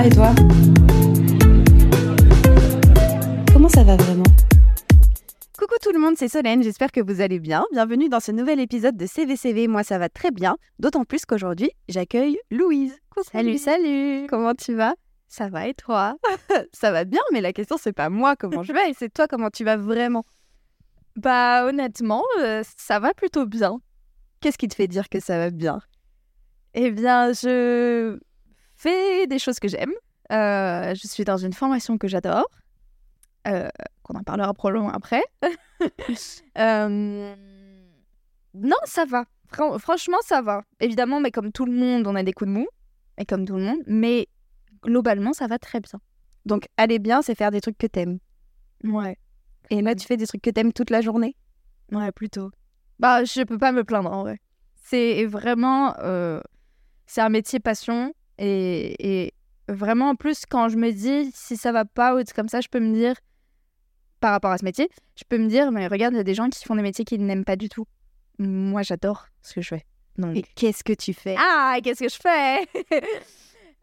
va et toi Comment ça va vraiment Coucou tout le monde, c'est Solène, j'espère que vous allez bien. Bienvenue dans ce nouvel épisode de CVCV. Moi ça va très bien, d'autant plus qu'aujourd'hui j'accueille Louise. Salut, salut Comment tu vas? Ça va et toi? Ça va bien, mais la question c'est pas moi comment je vais, c'est toi comment tu vas vraiment? Bah honnêtement, euh, ça va plutôt bien. Qu'est-ce qui te fait dire que ça va bien? Eh bien, je fais des choses que j'aime. Euh, je suis dans une formation que j'adore. Euh, qu'on en parlera probablement après. Euh, non, ça va. Fran- franchement, ça va. Évidemment, mais comme tout le monde, on a des coups de mou. Et comme tout le monde. Mais globalement, ça va très bien. Donc aller bien, c'est faire des trucs que t'aimes. Ouais. Et là, tu fais des trucs que t'aimes toute la journée Ouais, plutôt. Bah, je peux pas me plaindre en vrai. C'est vraiment. euh, c'est un métier passion. Et, et vraiment, en plus, quand je me dis si ça va pas ou comme ça, je peux me dire, par rapport à ce métier, je peux me dire, mais regarde, il y a des gens qui font des métiers qu'ils n'aiment pas du tout. Moi, j'adore ce que je fais. Donc. Qu'est-ce que tu fais? Ah, qu'est-ce que je fais?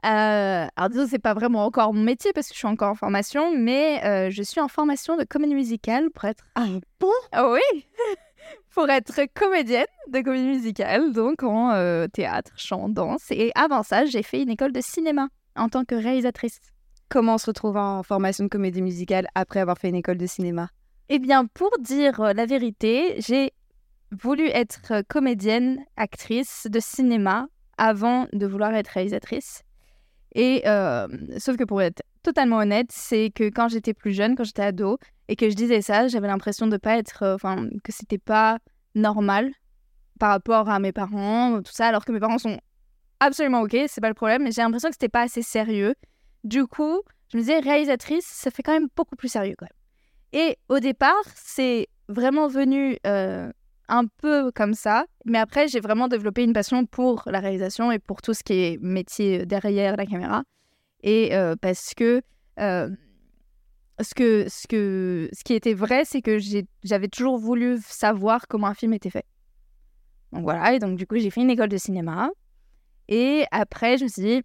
Euh, Alors, disons, c'est pas vraiment encore mon métier parce que je suis encore en formation, mais euh, je suis en formation de comédie musicale pour être. Ah bon? Ah oui? Pour être comédienne de comédie musicale, donc en euh, théâtre, chant, danse. Et avant ça, j'ai fait une école de cinéma en tant que réalisatrice. Comment on se retrouve en formation de comédie musicale après avoir fait une école de cinéma? Eh bien, pour dire euh, la vérité, j'ai voulu être euh, comédienne, actrice de cinéma avant de vouloir être réalisatrice. Et euh, sauf que pour être totalement honnête, c'est que quand j'étais plus jeune, quand j'étais ado, et que je disais ça, j'avais l'impression de pas être, euh, enfin, que c'était pas normal par rapport à mes parents, tout ça, alors que mes parents sont absolument ok, c'est pas le problème, mais j'ai l'impression que c'était pas assez sérieux. Du coup, je me disais réalisatrice, ça fait quand même beaucoup plus sérieux quand même. Et au départ, c'est vraiment venu euh, un peu comme ça, mais après, j'ai vraiment développé une passion pour la réalisation et pour tout ce qui est métier derrière la caméra. Et euh, parce que, euh, ce que ce que ce qui était vrai, c'est que j'avais toujours voulu savoir comment un film était fait. Donc voilà, et donc du coup, j'ai fait une école de cinéma. Et après, je me suis dit,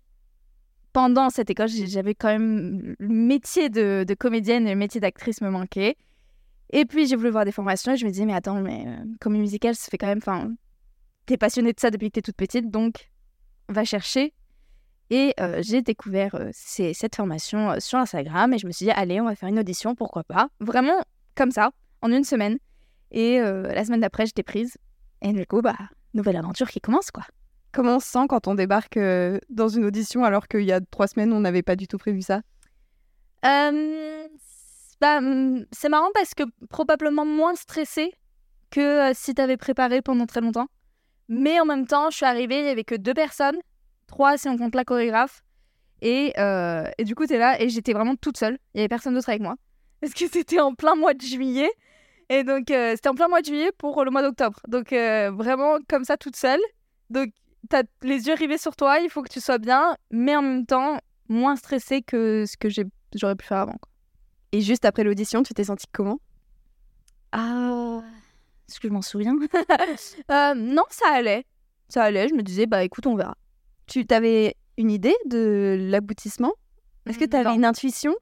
pendant cette école, j'avais quand même le métier de, de comédienne et le métier d'actrice me manquait. Et puis, j'ai voulu voir des formations et je me disais, mais attends, mais euh, comédie musicale, ça fait quand même. Enfin, t'es passionnée de ça depuis que t'es toute petite, donc va chercher. Et euh, j'ai découvert euh, ces- cette formation sur Instagram et je me suis dit, allez, on va faire une audition, pourquoi pas? Vraiment comme ça, en une semaine. Et la semaine d'après, j'étais prise. Et du coup, bah, nouvelle aventure qui commence, quoi. Comment on se sent quand on débarque dans une audition alors qu'il y a trois semaines, on n'avait pas du tout prévu ça? C'est- bah, hum, c'est marrant parce que probablement moins stressée que si t'avais préparé pendant très longtemps. Mais en même temps, je suis arrivée, il y avait que deux personnes, trois si on compte la chorégraphe. Et, euh, et du coup, t'es là et j'étais vraiment toute seule. Il y avait personne d'autre avec moi. Parce que c'était en plein mois de juillet. Et donc, euh, c'était en plein mois de juillet pour le mois d'octobre. Donc, euh, vraiment comme ça, toute seule. Donc, t'as les yeux rivés sur toi, il faut que tu sois bien, mais en même temps, moins stressée que ce que j'aurais pu faire avant. quoi. Et juste après l'audition, tu t'es sentie comment? Ah, est-ce que je m'en souviens? Euh, Non, ça allait. Ça allait, je me disais, bah écoute, on verra. Tu t'avais une idée de l'aboutissement? Est-ce que tu avais Non. une intuition?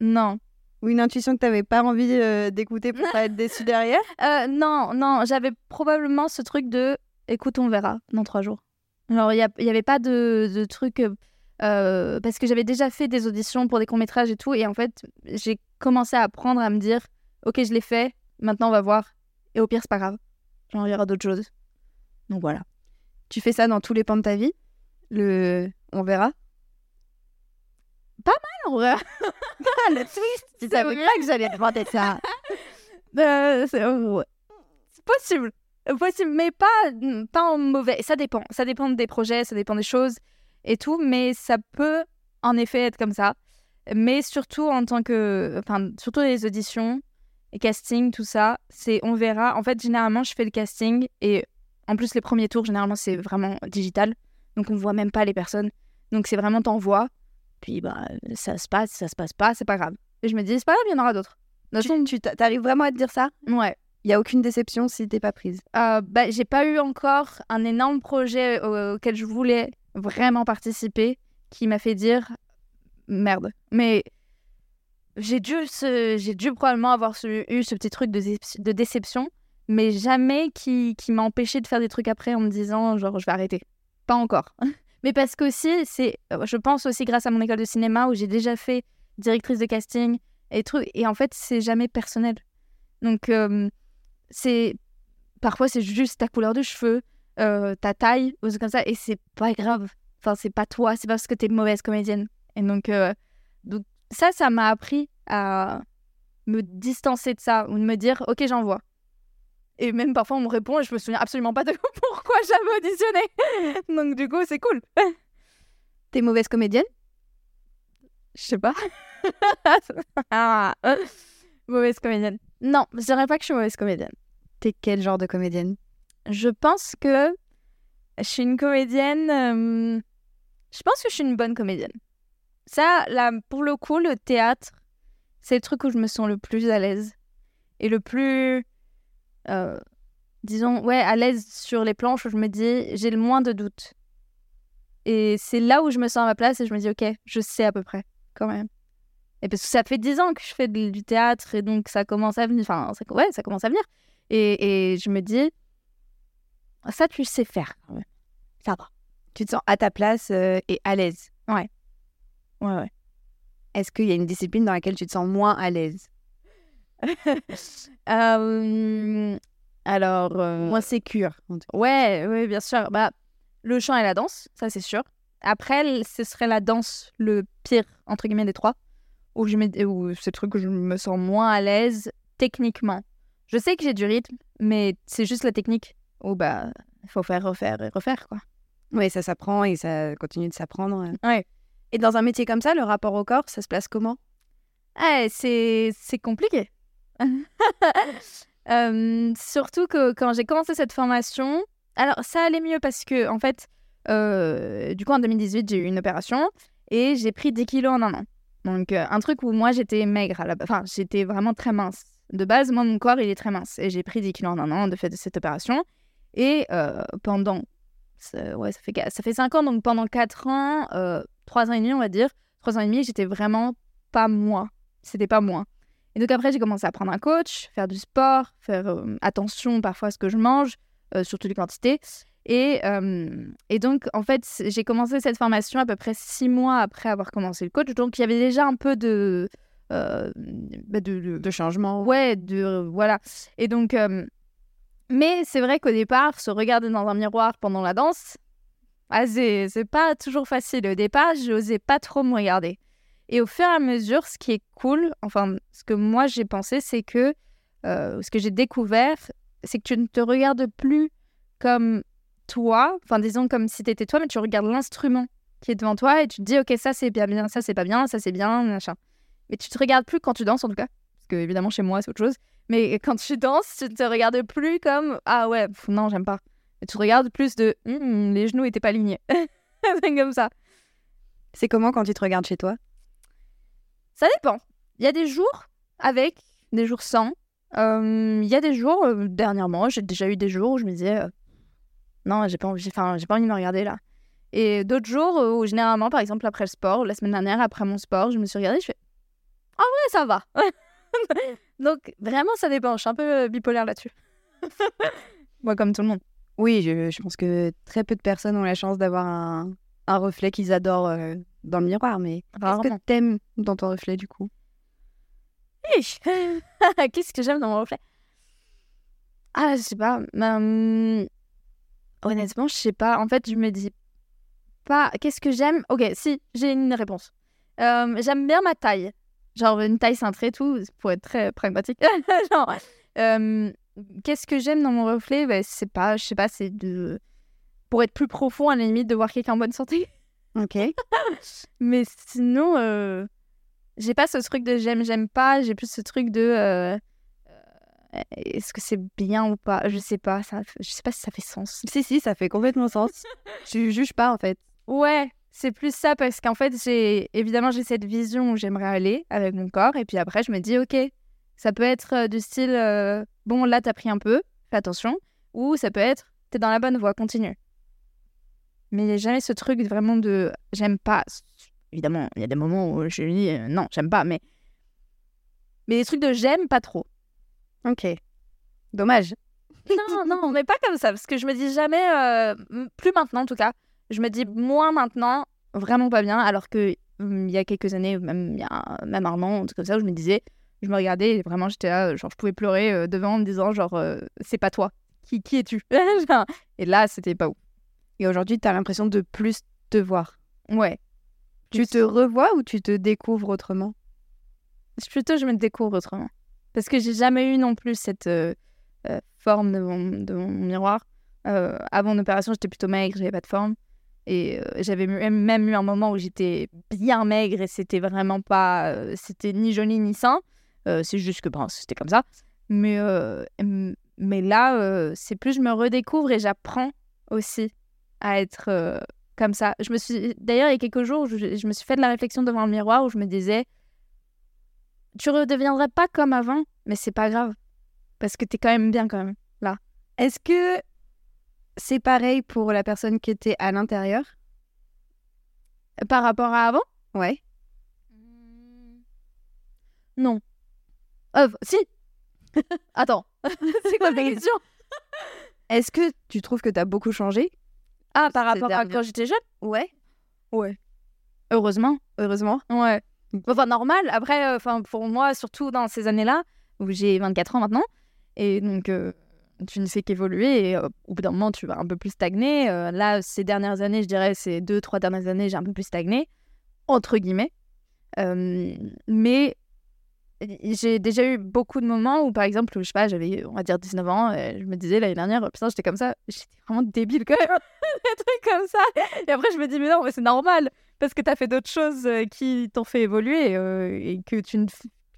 Non. ou une intuition que tu n'avais pas envie euh, d'écouter pour pas être déçue derrière? Euh, non, non, j'avais probablement ce truc de écoute, on verra dans trois jours. Alors, il n'y avait pas de, de truc. euh, parce que j'avais déjà fait des auditions pour des courts-métrages et tout. Et en fait, j'ai commencé à apprendre à me dire ok, je l'ai fait, maintenant on va voir. Et au pire, c'est pas grave. Genre, il y aura d'autres choses. Donc voilà. Tu fais ça dans tous les pans de ta vie? Le on verra En vrai, Ah, le twist Tu savais pas que j'allais demander ça Euh, c'est ouais. C'est possible. Possible, mais pas, pas en mauvais. Ça dépend. Ça dépend des projets, ça dépend des choses et tout, mais ça peut en effet être comme ça. Mais surtout en tant que. Enfin, surtout les auditions, et casting, tout ça, c'est on verra. En fait, généralement, je fais le casting et en plus, les premiers tours, généralement, c'est vraiment digital. Donc, on voit même pas les personnes. Donc, c'est vraiment t'envoies. Puis, bah, ça se passe, ça se passe pas, c'est pas grave. Et je me dis, c'est pas grave, il y en aura d'autres. De toute façon, Tu t'a- t'arrives vraiment à te dire ça? Ouais. Il y a aucune déception si t'es pas prise. Euh, bah, j'ai pas eu encore un énorme projet au- auquel je voulais vraiment participer qui m'a fait dire merde. Mais j'ai dû, ce- j'ai dû probablement avoir ce- eu ce petit truc de, dé- de déception, mais jamais qui, qui m'a empêché de faire des trucs après en me disant genre je vais arrêter. Pas encore. mais parce que aussi, c'est, euh, je pense aussi grâce à mon école de cinéma où j'ai déjà fait directrice de casting et trucs, et en fait c'est jamais personnel. Donc euh, c'est parfois c'est juste ta couleur de cheveux, euh, ta taille, ou comme ça, et c'est pas grave. Enfin c'est pas toi, c'est pas parce que t'es mauvaise comédienne. Et donc donc ça, ça m'a appris à me distancer de ça ou de me dire, ok, j'envoie. Et même parfois, on me répond et je me souviens absolument pas de pourquoi j'avais auditionné. Donc, du coup, c'est cool. T'es mauvaise comédienne? Je sais pas. Ah, mauvaise comédienne. Non, je dirais pas que je suis mauvaise comédienne. T'es quel genre de comédienne? Je pense que je suis une comédienne. euh, Je pense que je suis une bonne comédienne. Ça, là, pour le coup, le théâtre, c'est le truc où je me sens le plus à l'aise. Et le plus. Euh, disons, ouais, à l'aise sur les planches où je me dis, j'ai le moins de doutes. Et c'est là où je me sens à ma place et je me dis, ok, je sais à peu près, quand même. Et parce que ça fait dix ans que je fais du théâtre et donc ça commence à venir. Enfin, ça, ouais, ça commence à venir. Et, et je me dis, ça, tu sais faire. Ça va. Tu te sens à ta place euh, et à l'aise. Ouais, ouais. Est-ce qu'il y a une discipline dans laquelle tu te sens moins à l'aise? Euh, alors, euh, Moins sécure ouais, ouais, bien sûr. Bah, le chant et la danse, ça c'est sûr. Après, ce serait la danse le pire, entre guillemets, des trois. Où, je me- où c'est le truc où je me sens moins à l'aise techniquement. Je sais que j'ai du rythme, mais c'est juste la technique. Où bah, faut faire, refaire et refaire, quoi. Oui, ça s'apprend et ça continue de s'apprendre. Ouais. Et dans un métier comme ça, le rapport au corps, ça se place comment? C'est c'est compliqué. Euh, surtout que quand j'ai commencé cette formation, alors ça allait mieux parce que en fait, euh, du coup en 2018 j'ai eu une opération et j'ai pris 10 kilos en un an. Donc euh, un truc où moi j'étais maigre, enfin j'étais vraiment très mince. De base, moi mon corps il est très mince et j'ai pris 10 kilos en un an de fait de cette opération. Et pendant, ouais ça fait ça fait 5 ans donc pendant 4 ans, euh, 3 ans et demi on va dire, 3 ans et demi j'étais vraiment pas moi. C'était pas moi. Et donc après, j'ai commencé à prendre un coach, faire du sport, faire euh, attention parfois à ce que je mange, euh, surtout les quantités. Et, euh, et donc, en fait, j'ai commencé cette formation à peu près six mois après avoir commencé le coach. Donc, il y avait déjà un peu de... euh, bah, de, de- De changement Ouais, de... voilà. Et donc... mais c'est vrai qu'au départ, se regarder dans un miroir pendant la danse, ah, c'est c'est pas toujours facile. Au départ, je n'osais pas trop me regarder. Et au fur et à mesure, ce qui est cool, enfin, ce que moi j'ai pensé, c'est que euh, ce que j'ai découvert, c'est que tu ne te regardes plus comme toi, enfin, disons comme si tu étais toi, mais tu regardes l'instrument qui est devant toi et tu te dis, ok, ça c'est bien, ça c'est pas bien, ça c'est bien, machin. Mais tu te regardes plus quand tu danses en tout cas, parce que évidemment chez moi c'est autre chose. Mais quand tu danses, tu ne te regardes plus comme ah ouais, non, j'aime pas. Et tu te regardes plus de Hum, les genoux étaient pas alignés. comme ça. C'est comment quand tu te regardes chez toi? Ça dépend. Il y a des jours avec, des jours sans. Euh, Il y a des jours, euh, dernièrement, j'ai déjà eu des jours où je me disais euh, non, j'ai pas envie, enfin, j'ai pas envie de me regarder là. Et d'autres jours où généralement, par exemple après le sport, la semaine dernière après mon sport, je me suis regardée, je fais ah ouais, ça va. Donc vraiment, ça dépend. Je suis un peu bipolaire là-dessus. Moi, comme tout le monde. Oui, je, pense que très peu de personnes ont la chance d'avoir un, reflet qu'ils adorent dans le miroir. Mais qu'est-ce que t'aimes dans ton reflet du coup? Qu'est-ce que j'aime dans mon reflet? Ah, je sais pas. Hum, Honnêtement, je sais pas. En fait, je me dis pas. Qu'est-ce que j'aime? Ok, si, j'ai une réponse. Euh, j'aime bien ma taille. Genre une taille cintrée, tout, pour être très pragmatique. Genre, euh, qu'est-ce que j'aime dans mon reflet? Ben, C'est pas, je sais pas, c'est de. Pour être plus profond, à la limite, de voir quelqu'un en bonne santé. Ok. Mais sinon, euh, j'ai pas ce truc de j'aime, j'aime pas. J'ai plus ce truc de euh, euh, est-ce que c'est bien ou pas? Je sais pas. Ça, je sais pas si ça fait sens. si, si, ça fait complètement sens. tu juges pas en fait. Ouais, c'est plus ça parce qu'en fait, j'ai évidemment j'ai cette vision où j'aimerais aller avec mon corps et puis après je me dis ok, ça peut être euh, du style bon là t'as pris un peu, fais attention, ou ça peut être t'es dans la bonne voie, continue. Mais il n'y a jamais ce truc vraiment de j'aime pas. évidemment, il y a des moments où je lui dis euh, non, j'aime pas, mais. Mais des trucs de j'aime, pas trop. Ok. Dommage. Non, non, mais pas comme ça, parce que je me dis jamais, euh, plus maintenant en tout cas, je me dis moins maintenant, vraiment pas bien, alors que hum, il y a quelques années, même il y a même un an, comme ça, où je me disais, je me regardais et vraiment j'étais là, genre je pouvais pleurer euh, devant en me disant genre euh, c'est pas toi, qui, qui es-tu? Et là c'était pas ouf. Et aujourd'hui, tu as l'impression de plus te voir. Ouais. Tu te revois ou tu te découvres autrement? Plutôt je me découvre autrement. Parce que j'ai jamais eu non plus cette euh, euh, forme de mon, de mon miroir. Euh, avant l'opération, j'étais plutôt maigre, j'avais pas de forme. Et euh, j'avais même eu un moment où j'étais bien maigre et c'était vraiment pas. c'était ni joli ni sain. C'est juste que bon, c'était comme ça. Mais, mais là, c'est plus je me redécouvre et j'apprends aussi à être euh, comme ça. Je me suis D'ailleurs, il y a quelques jours, je, je me suis fait de la réflexion devant le miroir où je me disais tu redeviendrais pas comme avant, mais c'est pas grave. Parce que t'es quand même bien quand même. Est-ce que c'est pareil pour la personne qui était à l'intérieur? Par rapport à avant? Ouais. Non. Euh, si Attends, c'est quoi ta question? Est-ce que tu trouves que tu as beaucoup changé? Ah, par rapport à quand j'étais jeune? Ouais. Ouais. Heureusement. Heureusement. Ouais. Enfin, normal. Après, euh, pour moi, surtout dans ces années-là, où j'ai 24 ans maintenant, et donc euh, tu ne fais qu'évoluer, et euh, au bout d'un moment, tu vas un peu plus stagner. Euh, là, ces dernières années, je dirais, ces deux, trois dernières années, j'ai un peu plus stagné, entre guillemets. Mais j'ai déjà eu beaucoup de moments où, par exemple, je sais pas, j'avais, on va dire, 19 ans, et je me disais l'année dernière, putain, j'étais comme ça, j'étais vraiment débile quand même, des trucs comme ça. Et après, je me dis, mais non, mais c'est normal, parce que tu as fait d'autres choses euh, qui t'ont fait évoluer euh, et que tu ne,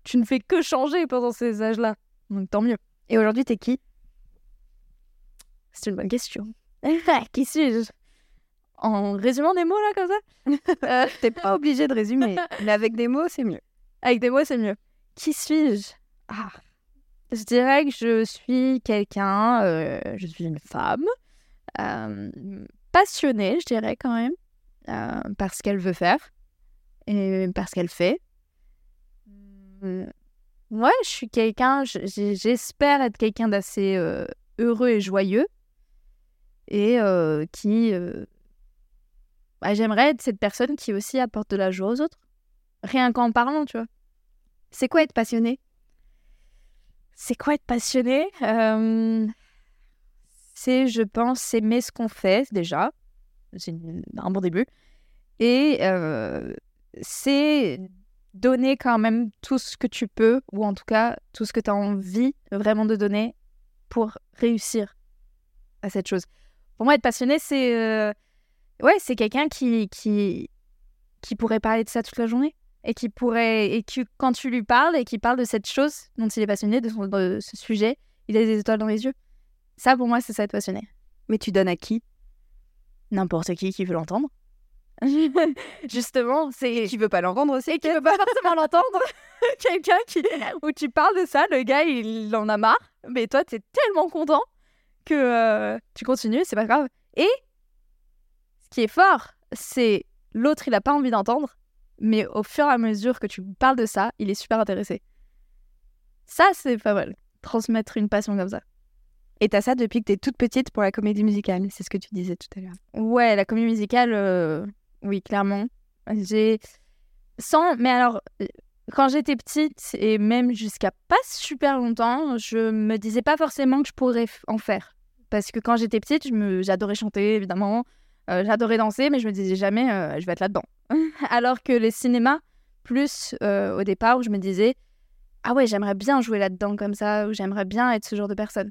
tu ne fais que changer pendant ces âges-là. Donc tant mieux. Et aujourd'hui, t'es qui? C'est une bonne question. qui suis-je? En résumant des mots là comme ça? Euh, T'es pas obligé de résumer, mais avec des mots, c'est mieux. Avec des mots, c'est mieux. Qui suis-je? Ah, je dirais que je suis quelqu'un, euh, je suis une femme, euh, passionnée, je dirais quand même, euh, par ce qu'elle veut faire et par ce qu'elle fait. Mm, Ouais, je suis quelqu'un, j'espère être quelqu'un d'assez euh, heureux et joyeux et qui. bah, J'aimerais être cette personne qui aussi apporte de la joie aux autres. Rien qu'en parlant, tu vois. C'est quoi être passionné? C'est quoi être passionné? Euh, C'est, je pense, aimer ce qu'on fait déjà. C'est un bon début. Et euh, c'est donner quand même tout ce que tu peux, ou en tout cas tout ce que tu as envie vraiment de donner pour réussir à cette chose. Pour moi, être passionné, c'est euh, ouais, c'est quelqu'un qui, qui, qui pourrait parler de ça toute la journée et qui pourrait et qui quand tu lui parles et qui parle de cette chose dont il est passionné de, son- de ce sujet il a des étoiles dans les yeux. Ça pour moi c'est ça être passionné Mais tu donnes à qui? N'importe qui qui veut l'entendre. Justement c'est Qui veut pas l'entendre aussi et qui veut pas forcément l'entendre. Quelqu'un qui où tu parles de ça le gars il en a marre mais toi t'es tellement content que euh, tu continues c'est pas grave. Et ce qui est fort c'est l'autre il a pas envie d'entendre mais au fur et à mesure que tu parles de ça il est super intéressé ça c'est pas mal transmettre une passion comme ça Et t'as ça depuis que t'es toute petite pour la comédie musicale, c'est ce que tu disais tout à l'heure. Ouais, la comédie musicale, euh, oui, clairement. J'ai. Sans. Mais alors, quand j'étais petite, et même jusqu'à pas super longtemps, je me disais pas forcément que je pourrais en faire. Parce que quand j'étais petite, je me... j'adorais chanter, évidemment. euh, j'adorais danser, mais je me disais jamais, euh, je vais être là-dedans. alors que les cinémas, plus euh, au départ, où je me disais, ah ouais, j'aimerais bien jouer là-dedans comme ça, ou j'aimerais bien être ce genre de personne.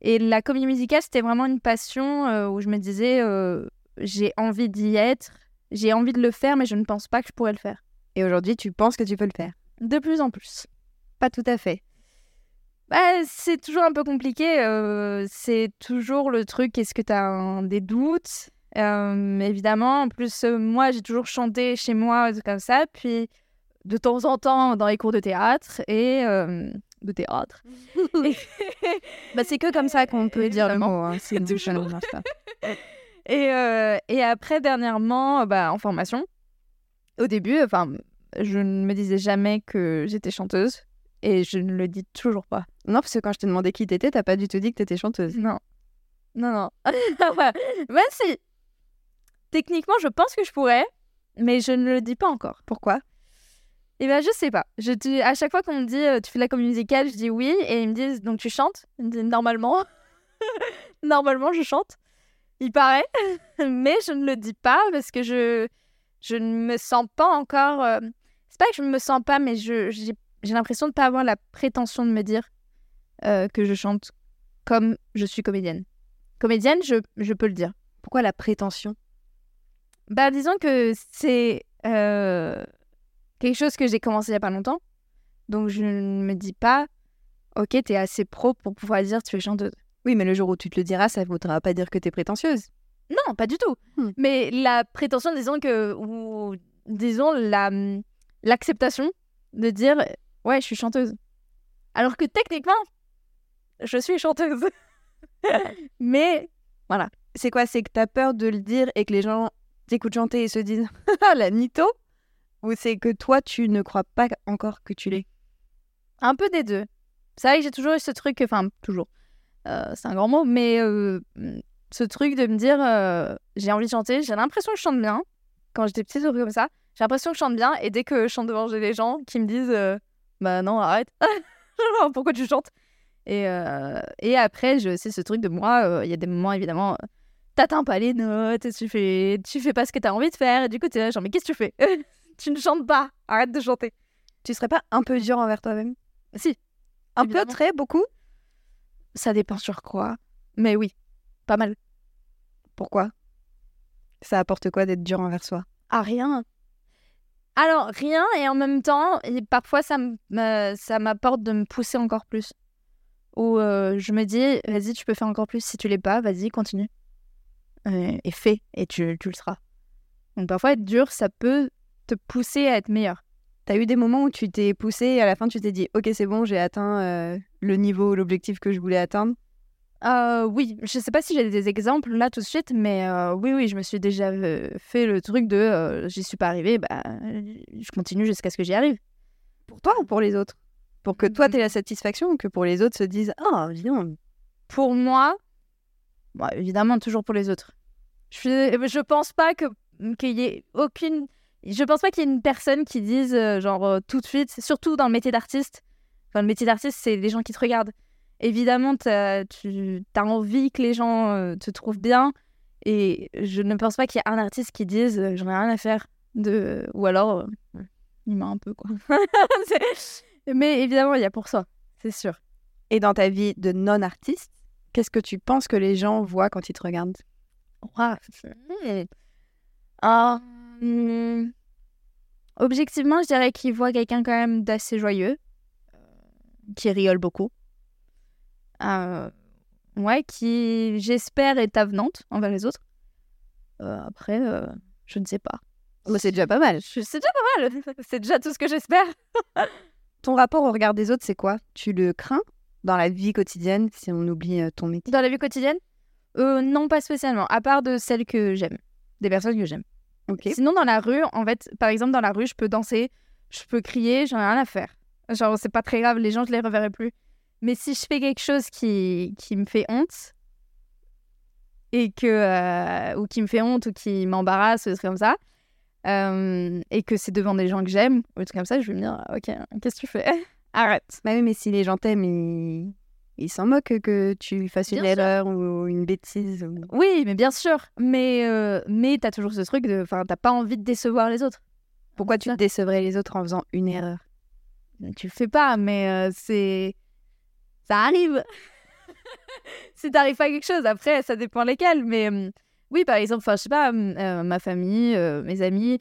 Et la comédie musicale, c'était vraiment une passion euh, où je me disais, euh, j'ai envie d'y être, j'ai envie de le faire, mais je ne pense pas que je pourrais le faire. Et aujourd'hui, tu penses que tu peux le faire? De plus en plus. Pas tout à fait. Bah, c'est toujours un peu compliqué. euh, c'est toujours le truc, est-ce que tu as des doutes? Euh, Évidemment, en plus, euh, moi, j'ai toujours chanté chez moi, c'est comme ça. Puis, de temps en temps, dans les cours de théâtre et... euh, de théâtre. Et- Bah, c'est que comme ça qu'on peut dire le mot. Hein, sinon ça ne marche pas. Et, euh, et après, dernièrement, bah, en formation. Au début, enfin, je ne me disais jamais que j'étais chanteuse et je ne le dis toujours pas. Non, parce que quand je t'ai demandé qui t'étais, t'as pas du tout dit que t'étais chanteuse. Non. Non, non. ouais. Même si, techniquement, je pense que je pourrais, mais je ne le dis pas encore. Pourquoi? Eh ben, je sais pas. Je, à chaque fois qu'on me dit euh, tu fais de la comédie musicale, je dis oui, et ils me disent donc tu chantes? Ils me disent normalement. normalement, je chante. Il paraît, mais je ne le dis pas parce que je, je ne me sens pas encore. euh, C'est pas que je ne me sens pas, mais j'ai, j'ai l'impression de pas avoir la prétention de me dire euh, que je chante comme je suis comédienne. Comédienne, je, je peux le dire. Pourquoi la prétention? Bah, disons que c'est euh, quelque chose que j'ai commencé il y a pas longtemps. Donc, je ne me dis pas, ok, t'es assez pro pour pouvoir dire tu es chanteuse. Oui, mais le jour où tu te le diras, ça voudra pas dire que t'es prétentieuse. Non, pas du tout. Hmm. Mais la prétention, disons que, ou disons la l'acceptation de dire, ouais, je suis chanteuse. Alors que techniquement, je suis chanteuse. Mais C'est quoi? C'est que t'as peur de le dire et que les gens t'écoutent chanter et se disent Ah, la mytho Ou c'est que toi, tu ne crois pas encore que tu l'es Un peu des deux. C'est vrai que j'ai toujours eu ce truc, enfin, toujours. Euh, c'est un grand mot, mais euh, ce truc de me dire euh, j'ai envie de chanter, j'ai l'impression que je chante bien. Quand j'étais petite, ou comme ça, j'ai l'impression que je chante bien, et dès que je chante devant j'ai des gens qui me disent bah non, arrête, pourquoi tu chantes? Et, et après, j'ai aussi ce truc de moi, il y a des moments évidemment, t'atteins pas les notes, tu fais, tu fais pas ce que t'as envie de faire, et du coup, t'es là, genre, mais qu'est-ce que tu fais? Tu ne chantes pas, arrête de chanter. Tu serais pas un peu dur envers toi-même? Si, Un Évidemment. peu, très, beaucoup Ça dépend sur quoi. Mais oui, pas mal. Pourquoi? Ça apporte quoi d'être dur envers soi? Ah, rien. Alors, rien, et en même temps, et parfois, ça m'apporte de me pousser encore plus. Ou euh, je me dis, vas-y, tu peux faire encore plus. Si tu l'es pas, vas-y, continue. Euh, et fais, et tu, tu le seras. Donc, parfois, être dur, ça peut te pousser à être meilleur. T'as eu des moments où tu t'es poussé et à la fin tu t'es dit Ok, c'est bon, j'ai atteint euh, le niveau, l'objectif que je voulais atteindre Euh, oui, je sais pas si j'ai des exemples là tout de suite, mais euh, oui, oui, je me suis déjà euh, fait le truc de euh, j'y suis pas arrivée, bah, je continue jusqu'à ce que j'y arrive. Pour toi ou pour les autres? Pour que toi t'aies la satisfaction ou que pour les autres se disent Ah, donc, Pour moi, évidemment, toujours pour les autres. Je, suis- je pense pas que qu'il y ait aucune. Je pense pas qu'il y ait une personne qui dise, euh, genre, euh, tout de suite, surtout dans le métier d'artiste. Enfin, le métier d'artiste, c'est les gens qui te regardent. Évidemment, tu as envie que les gens euh, te trouvent bien. Et je ne pense pas qu'il y ait un artiste qui dise, euh, j'en ai rien à faire. De... Ou alors, euh, il m'a un peu, quoi. Mais évidemment, il y a pour ça, c'est sûr. Et dans ta vie de non-artiste, qu'est-ce que tu penses que les gens voient quand ils te regardent? Ouah. Hmm. Ah, hmm. Objectivement, je dirais qu'il voit quelqu'un quand même d'assez joyeux, qui rigole beaucoup. Euh, ouais, qui, j'espère, est avenante envers les autres. Euh, après, euh, je ne sais pas. Bah, C'est déjà pas mal. C'est déjà pas mal. C'est déjà tout ce que j'espère. Ton rapport au regard des autres, c'est quoi? Tu le crains? Dans la vie quotidienne si on oublie euh, ton métier? Dans la vie quotidienne? Euh, Non, pas spécialement. À part de celles que j'aime. Des personnes que j'aime. Ok. Sinon, dans la rue, en fait, par exemple, dans la rue, je peux danser, je peux crier, j'en ai rien à faire. Genre, c'est pas très grave, les gens, je les reverrai plus. Mais si je fais quelque chose qui, qui me fait honte, et que, euh, ou qui me fait honte, ou qui m'embarrasse, ou des trucs comme ça, euh, et que c'est devant des gens que j'aime, ou des trucs comme ça, je vais me dire, ok, qu'est-ce que tu fais? Arrête. Bah oui, mais si les gens t'aiment, ils ils s'en moquent que tu fasses une sûr. erreur ou une bêtise. ou- Oui, mais bien sûr. Mais, euh, mais t'as toujours ce truc de. Enfin, t'as pas envie de décevoir les autres. Pourquoi tu décevrais les autres en faisant une erreur? Tu le fais pas, mais euh, c'est. Ça arrive. si t'arrives pas à quelque chose, après, ça dépend lesquels. Mais euh, oui, par exemple, enfin, je sais pas, euh, ma famille, mes amis,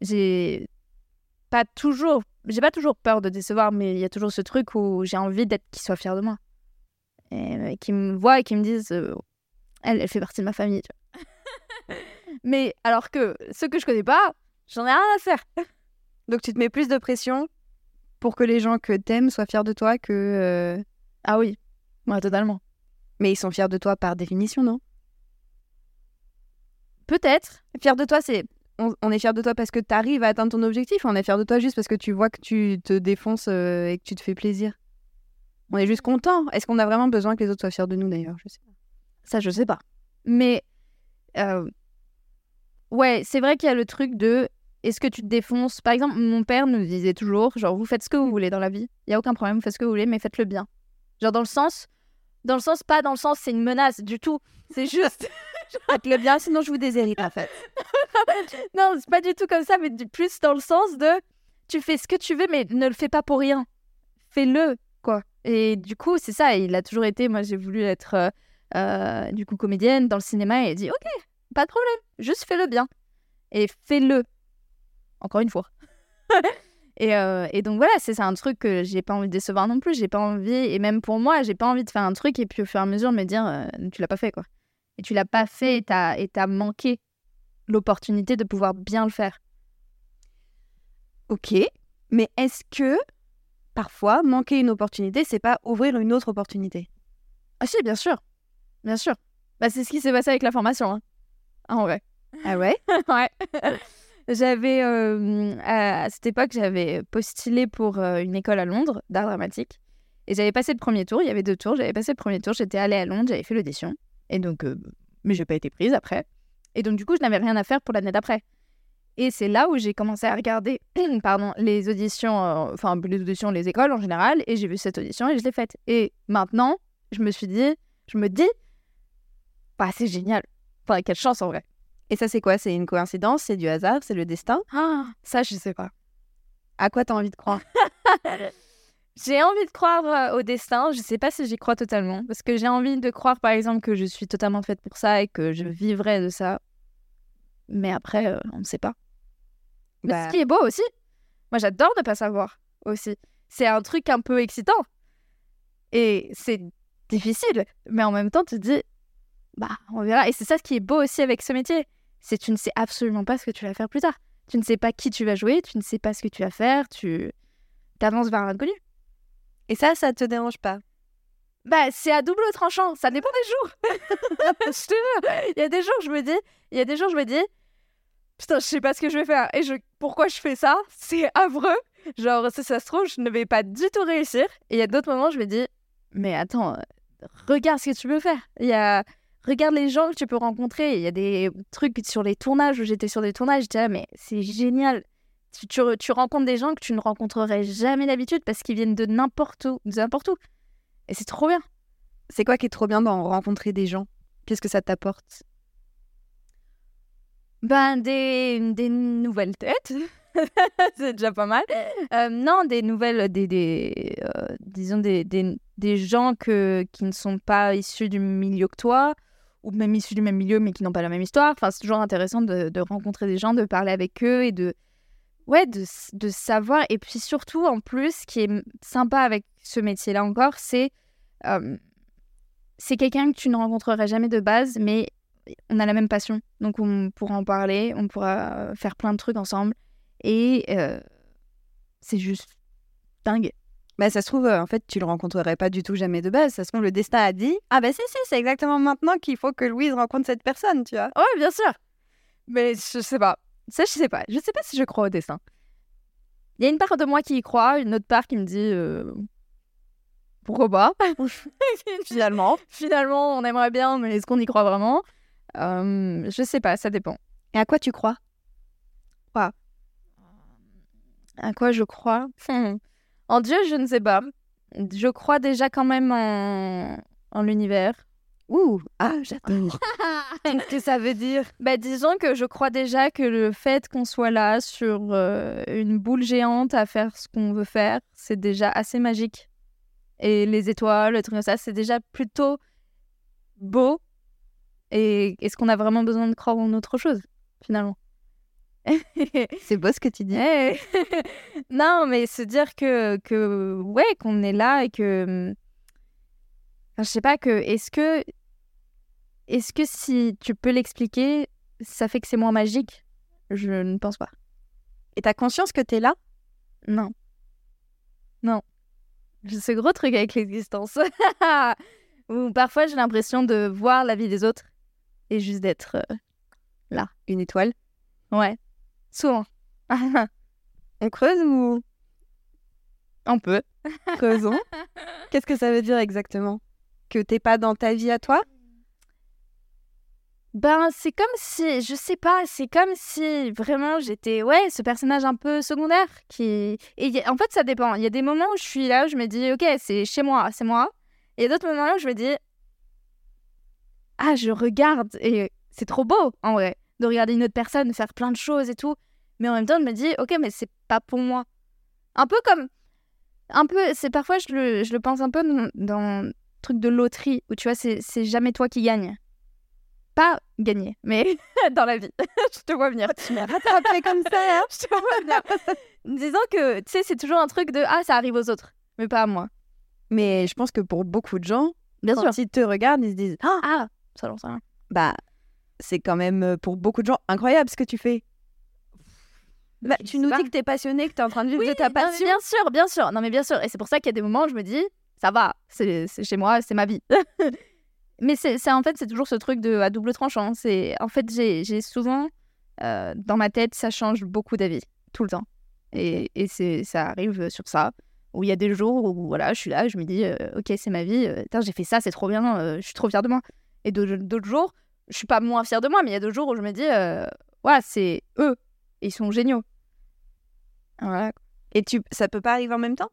j'ai pas toujours. J'ai pas toujours peur de décevoir, mais il y a toujours ce truc où j'ai envie d'être qu'ils soient fiers de moi. Et euh, qui me voient et qui me disent euh, elle, elle fait partie de ma famille. tu vois. mais alors que ceux que je connais pas, j'en ai rien à faire. Donc tu te mets plus de pression pour que les gens que t'aimes soient fiers de toi que... euh, Ah oui, ouais, totalement. Mais ils sont fiers de toi par définition, non? Peut-être. Fiers de toi, c'est on, on est fier de toi parce que tu arrives à atteindre ton objectif, ou on est fier de toi juste parce que tu vois que tu te défonces euh, et que tu te fais plaisir. On est juste content. Est-ce qu'on a vraiment besoin que les autres soient fiers de nous d'ailleurs? Je sais pas. Ça, je sais pas. Mais euh, ouais, c'est vrai qu'il y a le truc de est-ce que tu te défonces? Par exemple, mon père nous disait toujours genre vous faites ce que vous voulez dans la vie. Il y a aucun problème, vous faites ce que vous voulez, mais faites-le bien. Genre dans le sens dans le sens pas dans le sens c'est une menace du tout. C'est juste Faites-le bien, sinon je vous déshérite en fait. non, c'est pas du tout comme ça, mais plus dans le sens de tu fais ce que tu veux, mais ne le fais pas pour rien. Fais-le, quoi. Et du coup, c'est ça. Il a toujours été. Moi, j'ai voulu être euh, euh, du coup comédienne dans le cinéma et il dit Ok, pas de problème, juste fais-le bien. Et fais-le. Encore une fois. et, euh, et donc voilà, c'est un truc que j'ai pas envie de décevoir non plus. J'ai pas envie, et même pour moi, j'ai pas envie de faire un truc et puis au fur et à mesure me dire Tu l'as pas fait, quoi. Et tu l'as pas fait et t'as et t'as manqué l'opportunité de pouvoir bien le faire. Ok, mais est-ce que parfois manquer une opportunité, c'est pas ouvrir une autre opportunité? Ah si, bien sûr. Bien sûr. Bah, c'est ce qui s'est passé avec la formation. Hein. Ah, en vrai. Ah ouais? Ouais. J'avais, euh, à cette époque, j'avais postulé pour euh, une école à Londres d'art dramatique. Et j'avais passé le premier tour. Il y avait deux tours. J'avais passé le premier tour. J'étais allée à Londres. J'avais fait l'audition. Et donc, euh, mais j'ai pas été prise après. Et donc, du coup, je n'avais rien à faire pour l'année d'après. Et c'est là où j'ai commencé à regarder, pardon, les auditions, euh, enfin les auditions, les écoles en général. Et j'ai vu cette audition et je l'ai faite. Et maintenant, je me suis dit, je me dis, bah c'est génial. Enfin, quelle chance en vrai. Et ça, c'est quoi? C'est une coïncidence? C'est du hasard? C'est le destin? Ah, ça, je sais pas. À quoi t'as envie de croire? J'ai envie de croire euh, au destin. Je sais pas si j'y crois totalement. Parce que j'ai envie de croire, par exemple, que je suis totalement faite pour ça et que je vivrai de ça. Mais après, euh, on ne sait pas. Mais Bah, Ce qui est beau aussi. Moi, j'adore ne pas savoir aussi. C'est un truc un peu excitant. Et c'est difficile. Mais en même temps, tu te dis, bah, on verra. Et c'est ça ce qui est beau aussi avec ce métier. C'est que tu ne sais absolument pas ce que tu vas faire plus tard. Tu ne sais pas qui tu vas jouer, tu ne sais pas ce que tu vas faire, tu avances vers l'inconnu. Et ça, ça te dérange pas? Bah, c'est à double tranchant, ça dépend des jours. je te jure, il y a des jours, je me dis, il y a des jours, je me dis, putain, je sais pas ce que je vais faire. Et je, pourquoi je fais ça? C'est affreux. Genre, si ça se trouve, je ne vais pas du tout réussir. Et il y a d'autres moments, je me dis, mais attends, regarde ce que tu peux faire. Il y a, regarde les gens que tu peux rencontrer. Il y a des trucs sur les tournages où j'étais sur des tournages, j'étais là, mais c'est génial. Tu, tu, tu rencontres des gens que tu ne rencontrerais jamais d'habitude parce qu'ils viennent de n'importe où, de n'importe où. Et c'est trop bien. C'est quoi qui est trop bien d'en rencontrer des gens? Qu'est-ce que ça t'apporte? Ben, des, des nouvelles têtes. c'est déjà pas mal. Euh, non, des nouvelles, des, des, euh, disons des, des, des gens que, qui ne sont pas issus du milieu que toi, ou même issus du même milieu mais qui n'ont pas la même histoire. Enfin, c'est toujours intéressant de, de rencontrer des gens, de parler avec eux et de, ouais, de, de savoir. Et puis surtout, en plus, ce qui est sympa avec ce métier-là encore, c'est euh, c'est quelqu'un que tu ne rencontrerais jamais de base, mais on a la même passion. Donc on pourra en parler, on pourra faire plein de trucs ensemble. Et euh, c'est juste dingue. Bah, ça se trouve, en fait, tu le rencontrerais pas du tout jamais de base. Ça se trouve, le destin a dit Ah, bah, si, si, c'est exactement maintenant qu'il faut que Louise rencontre cette personne, tu vois. Ouais, bien sûr. Mais je sais pas. Ça, je sais pas. Je sais pas si je crois au destin. Il y a une part de moi qui y croit, une autre part qui me dit euh, pourquoi pas? Finalement. Finalement, on aimerait bien, mais est-ce qu'on y croit vraiment? Euh, Je sais pas, ça dépend. Et à quoi tu crois? À quoi je crois? Hmm. En Dieu, je ne sais pas. Je crois déjà quand même en, en l'univers. Ouh, ah, j'adore. Qu'est-ce que ça veut dire? Bah, disons que je crois déjà que le fait qu'on soit là sur euh, une boule géante à faire ce qu'on veut faire, c'est déjà assez magique. Et les étoiles, les trucs comme ça, c'est déjà plutôt beau. Et est-ce qu'on a vraiment besoin de croire en autre chose, finalement C'est beau ce que tu dis. Eh. non, mais se dire que, que ouais, qu'on est là et que. Enfin, je sais pas, que. Est-ce que. Est-ce que si tu peux l'expliquer, ça fait que c'est moins magique? Je ne pense pas. Et t'as conscience que t'es là? Non. Non. J'ai ce gros truc avec l'existence. Où parfois j'ai l'impression de voir la vie des autres et juste d'être. euh, Une étoile Ouais. Souvent. On creuse ou? On peut. creusons Qu'est-ce que ça veut dire exactement? Que t'es pas dans ta vie à toi? Ben, c'est comme si, je sais pas, c'est comme si vraiment j'étais, ouais, ce personnage un peu secondaire qui. Et en fait, ça dépend. Il y a des moments où je suis là, où je me dis, ok, c'est chez moi, c'est moi. Et d'autres moments où je me dis, ah, je regarde et c'est trop beau, en vrai, de regarder une autre personne faire plein de choses et tout. Mais en même temps, je me dis, ok, mais c'est pas pour moi. Un peu comme. Un peu, c'est parfois, je le, je le pense un peu dans, truc de loterie, où tu vois, c'est c'est jamais toi qui gagne. Pas gagner, mais dans la vie. je te vois venir. Tu m'as rattrapé comme ça, hein Je te vois venir. Disons que, tu sais, c'est toujours un truc de ah, ça arrive aux autres, mais pas à moi. Mais je pense que pour beaucoup de gens, Bien quand ils te regardent, ils se disent Ah, Ah, ça sais rien. bah, c'est quand même euh, pour beaucoup de gens incroyable ce que tu fais. Bah, tu nous pas. dis que t'es passionné, que t'es en train de vivre Oui, de ta non, passion. bien sûr, bien sûr. Non, mais bien sûr. Et c'est pour ça qu'il y a des moments où je me dis, ça va, c'est chez moi, c'est ma vie. mais c'est en fait, c'est toujours ce truc de à double tranchant. C'est en fait, j'ai souvent euh, dans ma tête, ça change beaucoup d'avis tout le temps. Et, et c'est ça arrive sur ça. Où il y a des jours où voilà, je suis là, je me dis, euh, ok, c'est ma vie. euh, j'ai fait ça, c'est trop bien. euh, je suis trop fière de moi. Et d'autres jours, je suis pas moins fière de moi, mais il y a d'autres jours où je me dis, voilà, c'est eux, ils sont géniaux. Voilà, Et tu, ça peut pas arriver en même temps?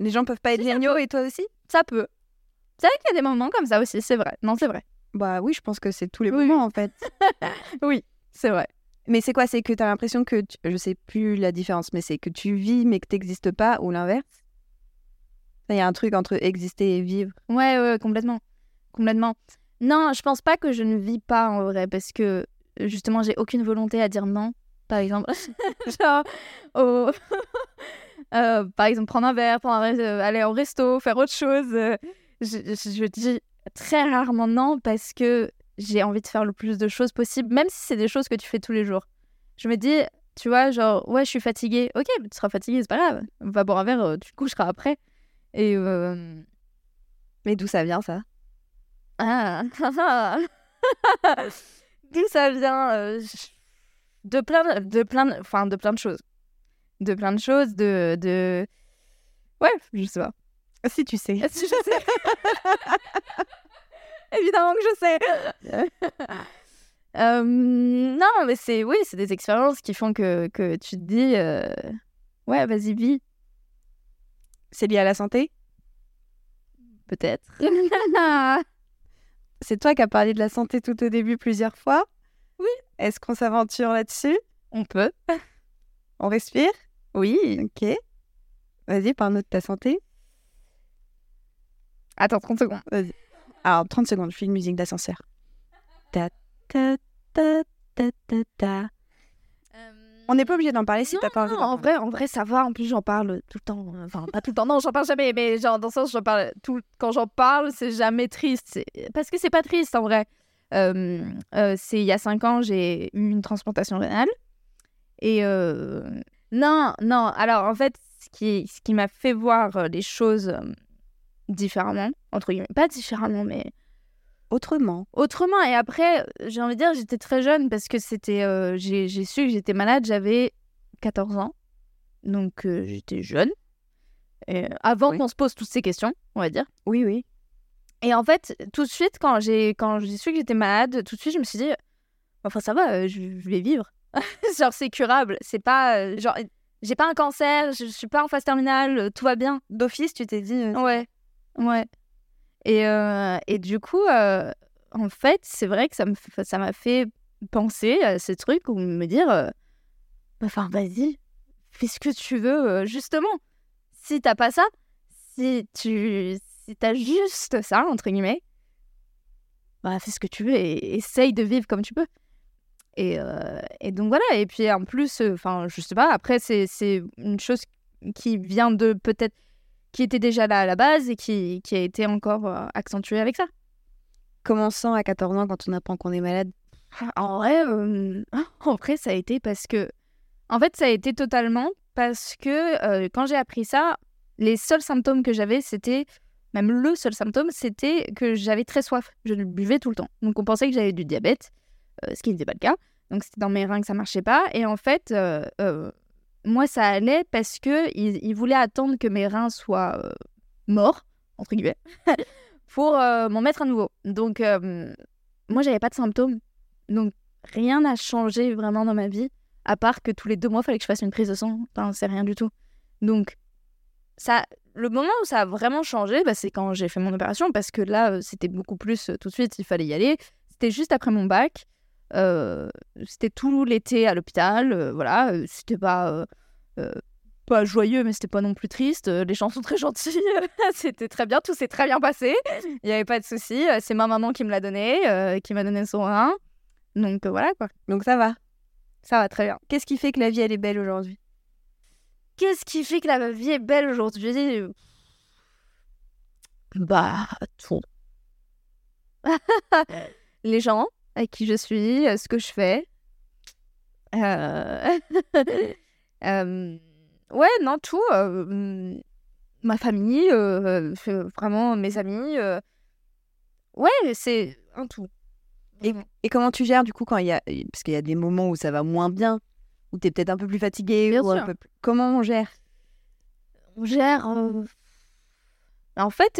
Les gens peuvent pas être géniaux et toi aussi? Ça peut. C'est vrai qu'il y a des moments comme ça aussi, c'est vrai. Non, c'est vrai. Bah oui, je pense que c'est tous les Oui, moments en fait. Oui, c'est vrai. Mais c'est quoi C'est que t'as l'impression que, tu- je sais plus la différence, mais c'est que tu vis mais que t'existes pas ou l'inverse? Il y a un truc entre exister et vivre. Ouais, ouais, complètement. Complètement. Non, je pense pas que je ne vis pas en vrai parce que justement, j'ai aucune volonté à dire non, par exemple. Genre, au- euh, par exemple, prendre un verre, euh, aller au resto, faire autre chose. euh, je, je- dis très rarement non parce que j'ai envie de faire le plus de choses possible, même si c'est des choses que tu fais tous les jours. Je me dis, tu vois, genre, ouais, je suis fatiguée. Ok, mais tu seras fatiguée, c'est pas grave. Va boire un verre, tu te coucheras après. Et. Mais d'où ça vient ça? Ah, D'où ça vient De plein de, plein enfin, de plein de choses. De plein de choses, de, de... Ouais, je sais pas. Si tu sais. Si je sais. Évidemment que je sais. Euh, non, mais c'est... Oui, c'est des expériences qui font que, que tu te dis... euh, Ouais, vas-y, vis. C'est lié à la santé? Peut-être. C'est toi qui as parlé de la santé tout au début plusieurs fois? Oui. Est-ce qu'on s'aventure là-dessus? On peut. On respire? Oui. Ok. Vas-y, parle-nous de ta santé. Attends, 30 secondes. Alors, 30 secondes, je fais une musique d'ascenseur. Ta, ta, ta, ta, ta, ta. On n'est pas obligé d'en parler si t'as pas envie. non, en vrai, en vrai, ça va. En plus, j'en parle tout le temps. Enfin, pas tout le temps. Non, j'en parle jamais. Mais genre, dans le sens, j'en parle tout. Quand j'en parle, c'est jamais triste. Parce que c'est pas triste, en vrai. Euh, euh, c'est il y a cinq ans, j'ai eu une transplantation rénale. Et euh, non, non. Alors, en fait, ce qui, ce qui m'a fait voir euh, les choses euh, différemment, entre guillemets, pas différemment, mais Autrement. autrement. Et après, j'ai envie de dire, j'étais très jeune parce que c'était. euh, j'ai j'ai su que j'étais malade, j'avais 14 ans. Donc euh, j'étais jeune. Et avant Oui. qu'on se pose toutes ces questions, on va dire. Oui, oui. Et en fait, tout de suite, quand j'ai quand j'ai su que j'étais malade, tout de suite, je me suis dit, enfin, ça va, je, je vais vivre. genre, c'est curable. C'est pas. euh, genre, j'ai pas un cancer, je, je suis pas en phase terminale, euh, tout va bien. D'office, tu t'es dit. euh, Ouais, ouais. Et, euh, et du coup, euh, en fait, c'est vrai que ça me f- ça m'a fait penser à ces trucs ou me dire, euh, enfin, vas-y, fais ce que tu veux, justement. Si t'as pas ça, si tu si t'as juste ça, entre guillemets, bah, fais ce que tu veux et essaye de vivre comme tu peux. Et, euh, et donc voilà, et puis en plus, euh, enfin, je sais pas, après, c'est c'est une chose qui vient de peut-être qui était déjà là à la base et qui, qui a été encore euh, accentuée avec ça. Commençant à 14 ans quand on apprend qu'on est malade? En vrai, euh, en vrai, ça a été parce que, en fait, ça a été totalement parce que euh, quand j'ai appris ça, les seuls symptômes que j'avais, c'était même le seul symptôme, c'était que j'avais très soif. Je buvais tout le temps. Donc on pensait que j'avais du diabète, euh, ce qui n'était pas le cas. Donc c'était dans mes reins que ça marchait pas. Et en fait, euh, euh, moi ça allait parce que il, il voulait attendre que mes reins soient euh, morts entre guillemets pour euh, m'en mettre à nouveau. Donc euh, moi j'avais pas de symptômes. Donc rien n'a changé vraiment dans ma vie à part que tous les deux mois il fallait que je fasse une prise de sang. Enfin c'est rien du tout. Donc ça, le moment où ça a vraiment changé, bah, c'est quand j'ai fait mon opération parce que là euh, c'était beaucoup plus euh, tout de suite il fallait y aller. C'était juste après mon bac. Euh, c'était tout l'été à l'hôpital. euh, voilà, euh, c'était pas pas joyeux, mais c'était pas non plus triste. Les gens sont très gentils. c'était très bien, tout s'est très bien passé. Il n'y avait pas de souci. C'est ma maman qui me l'a donné, euh, qui m'a donné son rein. Donc euh, voilà quoi, Donc ça va. ça va très bien. Qu'est-ce qui fait que la vie, elle est belle aujourd'hui? Qu'est-ce qui fait que la vie est belle aujourd'hui? Bah, tout. Les gens avec qui je suis, ce que je fais. Euh, euh, Ouais, non, tout. euh, hum, Ma famille, euh, vraiment mes amis. Ouais, c'est un tout. Et, et comment tu gères du coup quand il y a. Parce qu'il y a des moments où ça va moins bien, où tu es peut-être un peu plus fatigué. Bien ou un sûr. peu plus- Comment on gère? On gère. En fait,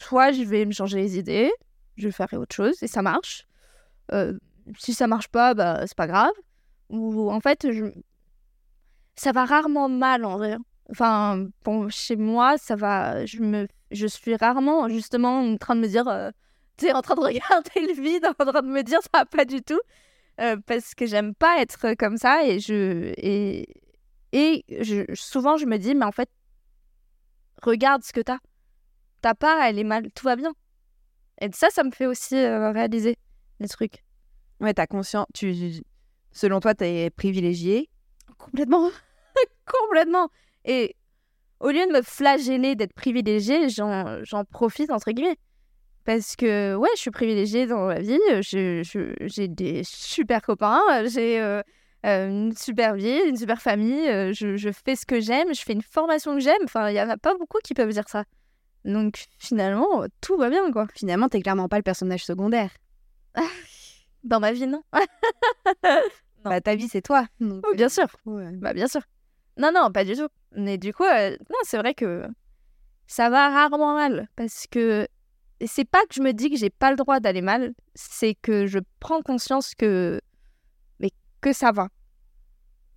soit je vais me changer les idées, je faire autre chose et ça marche. Euh, si ça marche pas, bah c'est pas grave. Ou en fait, ça va rarement mal en vrai. Enfin, bon, chez moi, ça va. Je me, je suis rarement justement en train de me dire, euh, tu sais, en train de regarder le vide, en train de me dire ça va pas du tout, Euh, parce que j'aime pas être comme ça et je et et souvent, je me dis, mais en fait, regarde ce que t'as. Ta part, elle est mal, tout va bien. Et ça, ça me fait aussi euh, réaliser les trucs. Ouais, t'as conscience. Tu... Selon toi, tu es privilégié? Complètement. Complètement. Et au lieu de me flageller d'être privilégiée, j'en profite, entre guillemets. Parce que, ouais, je suis privilégiée dans la vie. J'ai des super copains. J'ai euh, euh, une super vie, une super famille. Je, je fais ce que j'aime. Je fais une formation que j'aime. Enfin, il y en a pas beaucoup qui peuvent dire ça. Donc, finalement, tout va bien, quoi. Finalement, t'es clairement pas le personnage secondaire. Dans ma vie, non. Non. Bah, ta vie, c'est toi. Donc, bien sûr. ouais. Bah bien sûr. Non, non, pas du tout. Mais du coup, euh, non, c'est vrai que ça va rarement mal. Parce que c'est pas que je me dis que j'ai pas le droit d'aller mal, c'est que je prends conscience que, mais que ça va.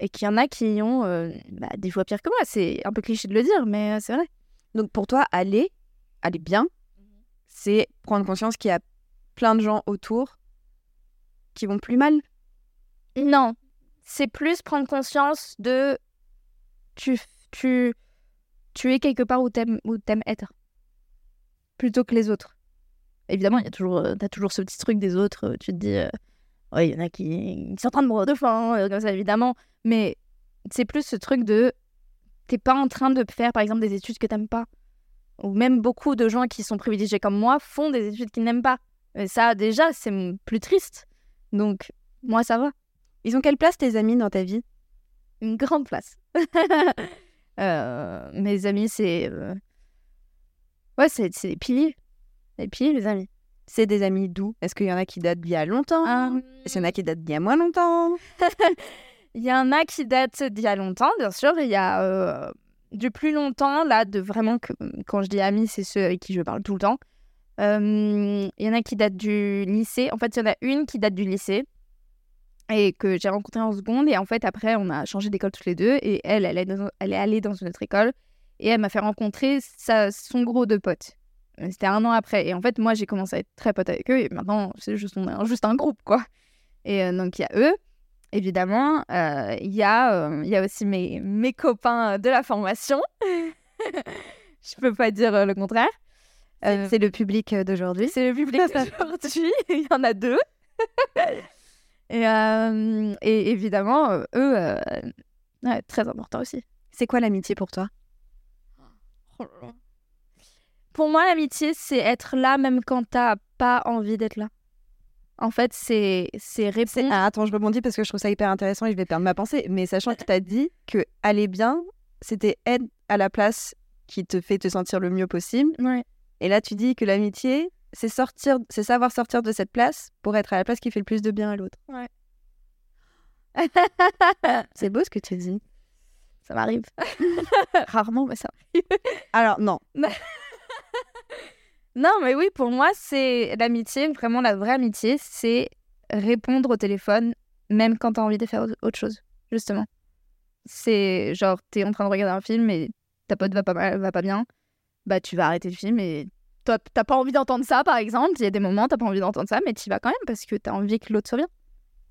Et qu'il y en a qui ont euh, bah, des fois pire que moi. C'est un peu cliché de le dire, mais euh, c'est vrai. Donc pour toi, aller, aller bien, c'est prendre conscience qu'il y a plein de gens autour qui vont plus mal. Non, c'est plus prendre conscience de tu, tu, tu es quelque part où t'aimes, où t'aimes être, plutôt que les autres. Évidemment, il y a toujours, euh, t'as toujours ce petit truc des autres. euh, Tu te dis, euh, ouais, il y en a qui, qui sont en train de mourir de faim, euh, comme ça, évidemment. Mais c'est plus ce truc de, t'es pas en train de faire, par exemple, des études que t'aimes pas. Ou même beaucoup de gens qui sont privilégiés comme moi font des études qu'ils n'aiment pas. Et ça, déjà, c'est plus triste. Donc, moi, ça va. Ils ont quelle place tes amis dans ta vie? Une grande place. Euh, mes amis, c'est. euh, Ouais, c'est des piliers. Des piliers, les amis. C'est des amis d'où Est-ce qu'il y en a qui datent d'il y a longtemps? Est-ce qu'il y en a qui datent d'il y a moins longtemps? Il y en a qui datent d'il y a longtemps, bien sûr. Il y a euh, du plus longtemps, là, de vraiment. Quand je dis amis, c'est ceux avec qui je parle tout le temps. Euh, Il y en a qui datent du lycée. En fait, il y en a une qui date du lycée et que j'ai rencontrée en seconde. Et en fait, après, on a changé d'école toutes les deux. Et elle, elle est, dans- allée dans une autre école. Et elle m'a fait rencontrer sa, son gros de potes. C'était un an après. Et en fait, moi, j'ai commencé à être très pote avec eux. Et maintenant, c'est juste un groupe, quoi. Et euh, donc, il y a eux, évidemment. Euh, Il y, a, euh, y a aussi mes, mes copains de la formation. Je peux pas dire euh, le contraire. Euh, C'est le public d'aujourd'hui. c'est le public d'aujourd'hui. Il y en a deux. et, euh, et évidemment, eux, euh, ouais, très important aussi. C'est quoi l'amitié pour toi? Pour moi, l'amitié, c'est être là même quand t'as pas envie d'être là. En fait, c'est c'est répondre. Ah, Attends, je rebondis parce que je trouve ça hyper intéressant et je vais perdre ma pensée. Mais sachant que tu as dit que aller bien, c'était être à la place qui te fait te sentir le mieux possible. Ouais. Et là, tu dis que l'amitié, c'est sortir, c'est savoir sortir de cette place pour être à la place qui fait le plus de bien à l'autre. C'est beau ce que tu dis. Ça m'arrive. Rarement, mais ça Alors, non. Non, mais oui, pour moi, c'est l'amitié, vraiment la vraie amitié, c'est répondre au téléphone, même quand t'as envie de faire au- autre chose, justement. C'est genre, t'es en train de regarder un film et ta pote va pas, mal- va pas bien, bah tu vas arrêter le film et toi, t'as pas envie d'entendre ça, par exemple. Il y a des moments, t'as pas envie d'entendre ça, mais tu vas quand même parce que t'as envie que l'autre soit bien.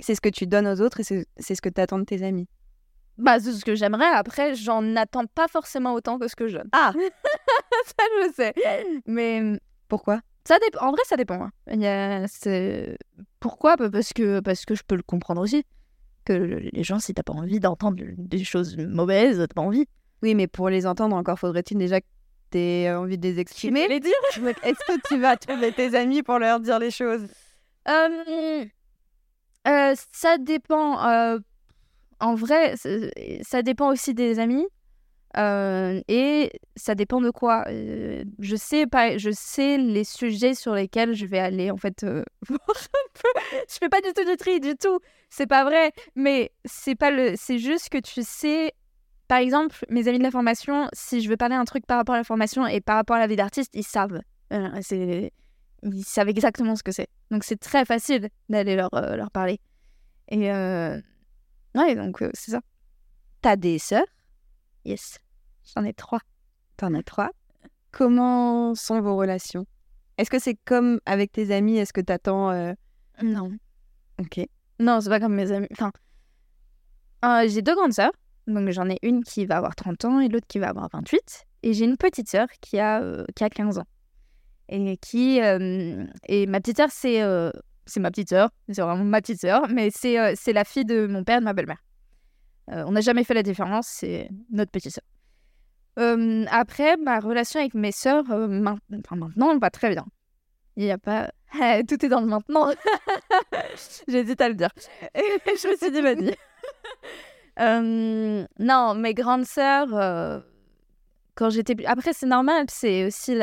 C'est ce que tu donnes aux autres et c'est ce que tu attends de tes amis. Bah, c'est ce que j'aimerais. Après, j'en attends pas forcément autant que ce que je donne. Ah ça, je sais. Mais Pourquoi? Ça dépend. En vrai, ça dépend. hein. Il y a- c'est- Pourquoi? Bah, parce que, parce que je peux le comprendre aussi. Que les gens, si t'as pas envie d'entendre des choses mauvaises, t'as pas envie. Oui, mais pour les entendre, encore faudrait-il déjà que tu aies envie de les exprimer? les dire? Est-ce que tu vas trouver tes amis pour leur dire les choses? Euh, euh, Ça dépend. euh, En vrai, ça dépend aussi des amis. Euh, et ça dépend de quoi. Euh, je sais pas, je sais les sujets sur lesquels je vais aller en fait euh. Je fais pas du tout du tri, du tout. C'est pas vrai. Mais c'est pas le. C'est juste que tu sais. Par exemple, mes amis de la formation, si je veux parler un truc par rapport à la formation et par rapport à la vie d'artiste, ils savent. Euh, c'est ils savent exactement ce que c'est. Donc c'est très facile d'aller leur, leur parler. Et ouais, donc c'est ça. T'as des sœurs? Yes. J'en ai trois. T'en as trois. Comment sont vos relations? Est-ce que c'est comme avec tes amis? Est-ce que t'attends euh, Non. Ok. Non, c'est pas comme mes amis. Enfin, euh, j'ai deux grandes sœurs. Donc j'en ai une qui va avoir 30 ans et l'autre qui va avoir 28. Et j'ai une petite sœur qui a, euh, qui a 15 ans. Et qui. et ma petite sœur, c'est. c'est ma petite sœur, c'est vraiment ma petite sœur, mais c'est c'est la fille de mon père et de ma belle-mère. On n'a jamais fait la différence, c'est notre petite sœur. Après, ma relation avec mes sœurs, euh, main- enfin, maintenant, va très bien. Il n'y a pas. Tout est dans le maintenant. J'hésite à le dire. je me suis dit, vas-y. Non, mes grandes sœurs, euh, quand j'étais. Après, c'est normal, c'est aussi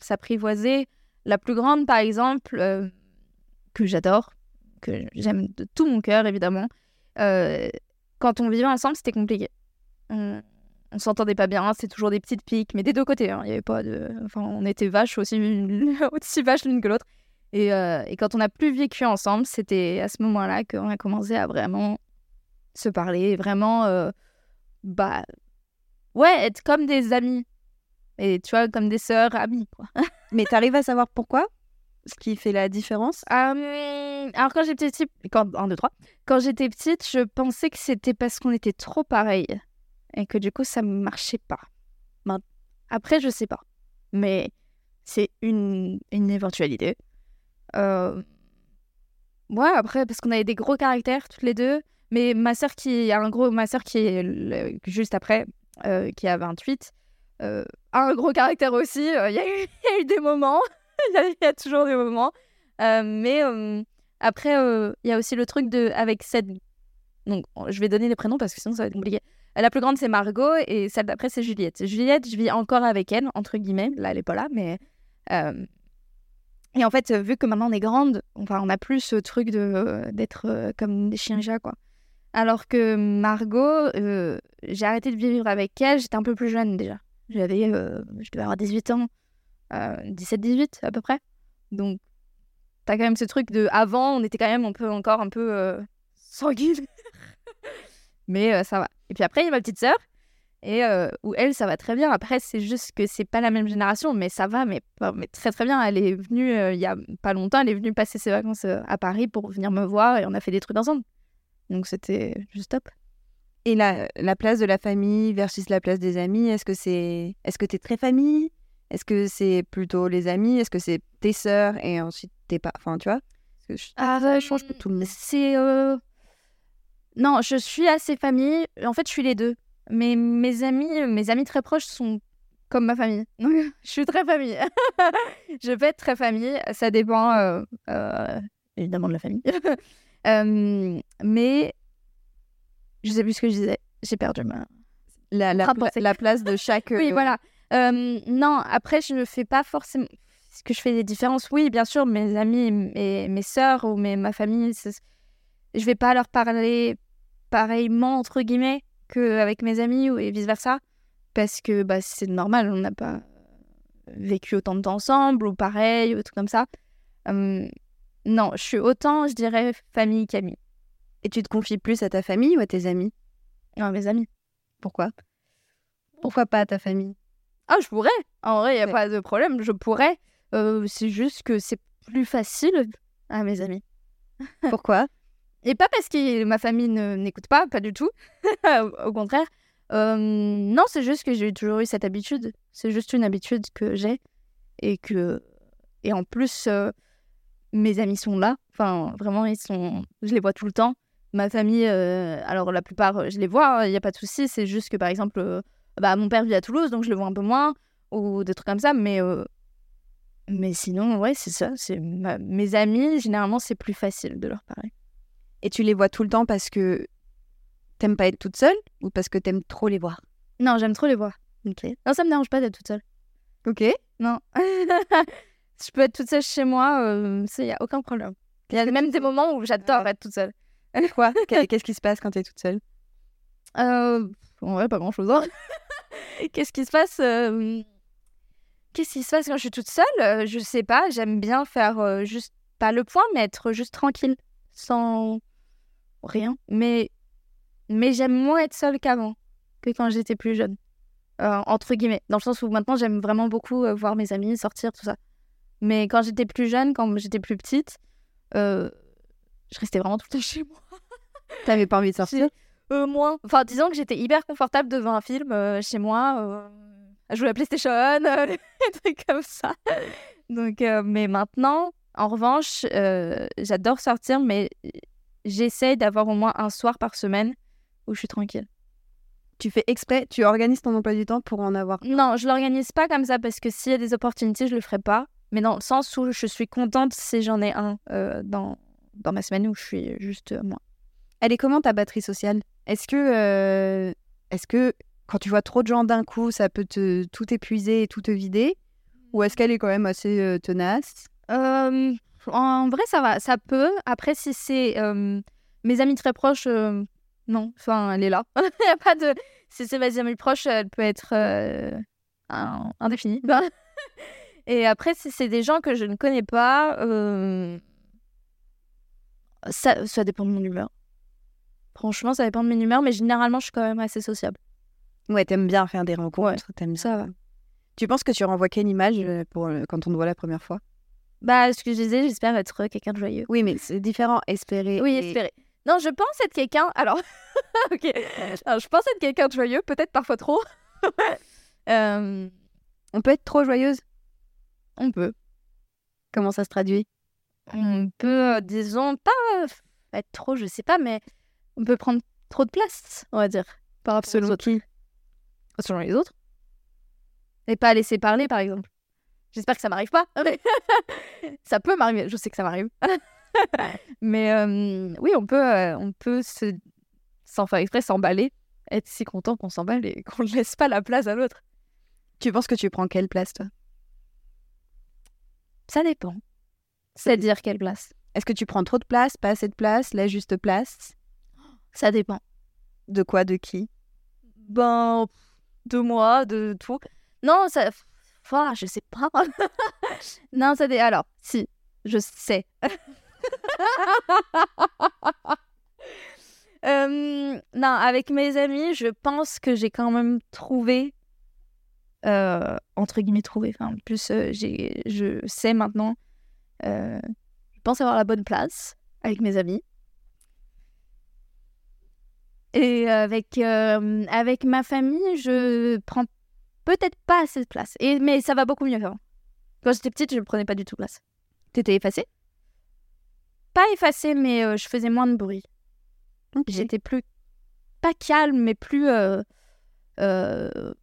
s'apprivoiser. La plus grande, par exemple, euh, que j'adore, que j'aime de tout mon cœur, évidemment. euh, quand on vivait ensemble, c'était compliqué. On s'entendait pas bien, c'était toujours des petites piques, mais des deux côtés. hein. Y avait pas de. Enfin, on était vaches aussi, aussi vaches l'une que l'autre. Et, euh, et quand on n'a plus vécu ensemble, c'était à ce moment-là qu'on a commencé à vraiment se parler, vraiment, euh, bah, ouais, être comme des amis. Et tu vois, comme des sœurs, amies, quoi. Mais t'arrives à savoir pourquoi? Ce qui fait la différence? Euh, alors quand j'étais petite, quand, un, deux, trois. quand j'étais petite, je pensais que c'était parce qu'on était trop pareils et que du coup ça ne marchait pas. Main- Après, je sais pas, mais c'est une, une éventualité. Euh, Ouais, après parce qu'on avait des gros caractères toutes les deux, mais ma sœur qui a un gros, ma sœur qui est juste après, euh, qui a 28, euh, a un gros caractère aussi. Euh, Il y, a eu- des moments, il y y a toujours des moments. Euh, mais euh, après, il y a aussi le truc de avec cette. Donc, je vais donner les prénoms parce que sinon ça va être compliqué. La plus grande, c'est Margot et celle d'après, c'est Juliette. Juliette, je vis encore avec elle, entre guillemets. Là, elle est pas là, mais. euh, Et en fait, vu que maintenant on est grande, enfin, on n'a plus ce truc euh, d'être euh, comme des chiens chats, quoi. Alors que Margot, j'ai arrêté de vivre avec elle, j'étais un peu plus jeune déjà. J'avais, je devais avoir 18 ans, euh, 17-18 à peu près. Donc, t'as quand même ce truc de avant, on était quand même un peu encore un peu sanguine. Mais ça va. Et puis après, il y a ma petite sœur, et euh, où elle, ça va très bien. Après, c'est juste que c'est pas la même génération, mais ça va, mais, très très bien. Elle est venue euh, il y a pas longtemps, elle est venue passer ses vacances euh, à Paris pour venir me voir, et on a fait des trucs ensemble. Donc c'était juste top. Et la, la place de la famille versus la place des amis, est-ce que c'est est-ce que t'es très famille? Est-ce que c'est plutôt les amis? Est-ce que c'est tes sœurs et ensuite tes pas Enfin, tu vois? Que je- Ah, ça change pour tout le monde. C'est. euh, Non, je suis assez famille. En fait, je suis les deux. Mais mes amis, mes amis très proches sont comme ma famille. Donc, je suis très famille. je vais être très famille. Ça dépend euh, euh, évidemment de la famille. Euh, mais je sais plus ce que je disais. J'ai perdu ma. la, la, Rapport pla- la place de chaque. Oui, euh, voilà. Euh, non, après, je ne fais pas forcément. Est-ce que je fais des différences Oui, bien sûr, mes amis, mes, mes sœurs ou mes, ma famille, je vais pas leur parler pareillement, entre guillemets, qu'avec mes amis ou et vice-versa. Parce que bah, c'est normal, on n'a pas vécu autant de temps ensemble ou pareil, ou tout comme ça. Non, je suis autant, je dirais, famille qu'amie. Et tu te confies plus à ta famille ou à tes amis? Non, mes amis. Pourquoi? Pourquoi pas à ta famille? Ah, je pourrais. En vrai, il n'y a Ouais. pas de problème, je pourrais. Euh, c'est juste que c'est plus facile à mes amis. Pourquoi? Et pas parce que ma famille n'écoute pas, pas du tout. Au contraire. Non, c'est juste que j'ai toujours eu cette habitude. C'est juste une habitude que j'ai. Et que. Et en plus, mes amis sont là. Enfin, vraiment, ils sont. Je les vois tout le temps. Ma famille, alors la plupart, je les vois, il n'y a pas de souci. C'est juste que, par exemple, bah, mon père vit à Toulouse, donc je le vois un peu moins. Ou des trucs comme ça. Mais. Mais sinon, ouais, c'est ça. Mes amis, généralement, c'est plus facile de leur parler. Et tu les vois tout le temps parce que t'aimes pas être toute seule ou parce que t'aimes trop les voir? Non, j'aime trop les voir. Ok. Non, ça me dérange pas d'être toute seule. Ok. Non. je peux être toute seule chez moi, euh, ça, y a aucun problème. Il y a même des moments où j'adore être toute seule. Quoi Qu'est- Qu'est-ce qui se passe quand t'es toute seule? Euh, en vrai, pas grand-chose. hein. Qu'est-ce qui se passe euh, Qu'est-ce qui se passe quand je suis toute seule? Euh, Je sais pas, j'aime bien faire euh, juste, pas le point, mais être juste tranquille, sans rien. Mais, mais j'aime moins être seule qu'avant, que quand j'étais plus jeune. Euh, entre guillemets, dans le sens où maintenant j'aime vraiment beaucoup euh, voir mes amis, sortir, tout ça. Mais quand j'étais plus jeune, quand j'étais plus petite, euh, je restais vraiment tout le temps chez moi. T'avais pas envie de sortir? Euh, moins. Enfin, disons que j'étais hyper confortable devant un film chez moi, à jouer à la PlayStation, des trucs comme ça. Donc, mais maintenant, en revanche, euh, j'adore sortir, mais j'essaie d'avoir au moins un soir par semaine où je suis tranquille. Tu fais exprès, tu organises ton emploi du temps pour en avoir. Non, je l'organise pas comme ça parce que s'il y a des opportunités, je le ferai pas. Mais dans le sens où je suis contente si j'en ai un euh, dans, dans ma semaine où je suis juste euh, moi. Elle est comment ta batterie sociale? Est-ce que, euh, est-ce que quand tu vois trop de gens d'un coup, ça peut te tout épuiser et tout te vider? Ou est-ce qu'elle est quand même assez tenace? Euh, en vrai, ça va, ça peut. Après, si c'est euh, mes amis très proches, euh, non. Enfin, elle est là. Il a pas de. Si c'est mes amis proches, elle peut être indéfinie. Et après, si c'est des gens que je ne connais pas, ça, ça dépend de mon humeur. Franchement, ça dépend de mon humeur, mais généralement, je suis quand même assez sociable. Ouais, t'aimes bien faire des rencontres, t'aimes. Ça va. Tu penses que tu renvoies quelle image euh, pour, euh, quand on te voit la première fois? Bah, ce que je disais, j'espère être quelqu'un de joyeux. Oui, mais c'est différent. Espérer. Oui, et- espérer. Non, je pense être quelqu'un. Alors, ok. Alors, je pense être quelqu'un de joyeux, peut-être parfois trop. Euh, On peut être trop joyeuse? On peut. Comment ça se traduit? On peut, euh, disons, pas être trop, je sais pas, mais on peut prendre trop de place, on va dire, par rapport aux autres. qui Selon les autres. Et pas laisser parler, par exemple. J'espère que ça m'arrive pas. mais ça peut m'arriver. Je sais que ça m'arrive. mais euh, oui, on peut, euh, on peut se, sans faire exprès, s'emballer, être si content qu'on s'emballe et qu'on ne laisse pas la place à l'autre. Tu penses que tu prends quelle place, toi? Ça dépend. C'est-à-dire quelle place? Est-ce que tu prends trop de place, pas assez de place, la juste place? Ça dépend. De quoi, de qui? Ben, de moi, de tout. Non, ça. Je sais pas. non, ça dé... Alors, si, je sais. Non, avec mes amis, je pense que j'ai quand même trouvé. euh, entre guillemets, trouvé. Enfin, en plus, euh, je sais maintenant. euh, je pense avoir la bonne place avec mes amis. Et avec, avec ma famille, je prends peut-être pas assez de place. Et, mais ça va beaucoup mieux qu'avant. Quand j'étais petite, je ne prenais pas du tout place. T'étais effacée? Pas effacée, mais euh, je faisais moins de bruit. J'étais plus. Pas calme, mais plus. euh, euh,